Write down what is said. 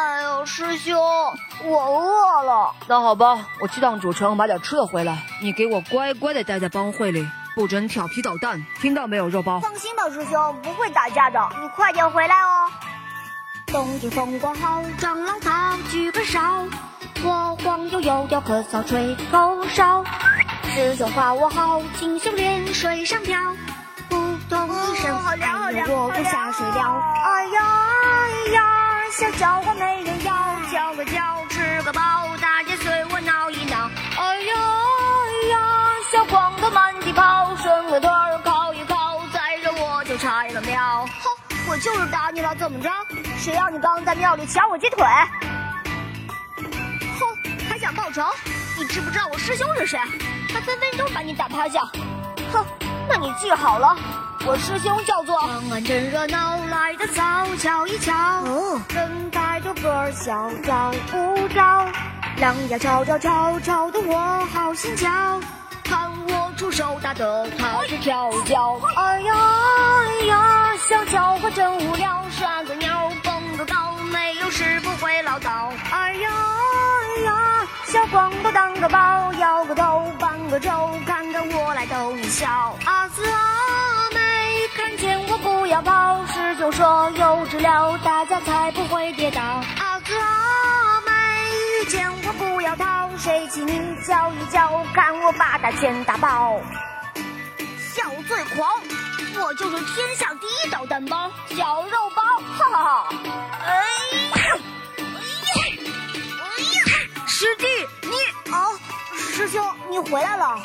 哎呦，师兄，我饿了。那好吧，我去趟主城买点吃的回来。你给我乖乖的待在帮会里，不准调皮捣蛋，听到没有，肉包？放心吧，师兄，不会打架的。你快点回来哦。冬天风光好，长老他举个哨，我黄油油条可骚吹口哨。师兄夸我好，清秀莲水上漂，扑通一声，我不下水了。哎呀哎呀，想叫我没人要，叫个叫吃个饱，大家随我闹一闹。哎呀哎呀，小光头满地跑，伸个腿儿靠一靠，再着我就拆了庙。哼，我就是打你了，怎么着？谁让你刚在庙里抢我鸡腿？哼，还想报仇？你知不知道我师兄是谁？他分分钟把你打趴下。哼，那你记好了，我师兄叫做。长安真热闹，的早，瞧一瞧。嗯，人带着个儿小找不着，狼牙吵吵吵吵的我好心焦。看我出手打得他是跳脚。哎呀哎呀，小家伙真无聊，耍个鸟蹦个高，没有事不会唠叨。哎呀哎呀，小光头当个宝，摇个头搬个轴，看看我来逗你笑。有，大家才不会跌倒。阿哥阿妹遇见我不要逃，谁骑你叫一叫，看我把他全打爆。笑最狂，我就是天下第一捣蛋包，小肉包，哈哈哈！哎呀，哎呀，哎呀，师弟，你啊，师兄，你回来了。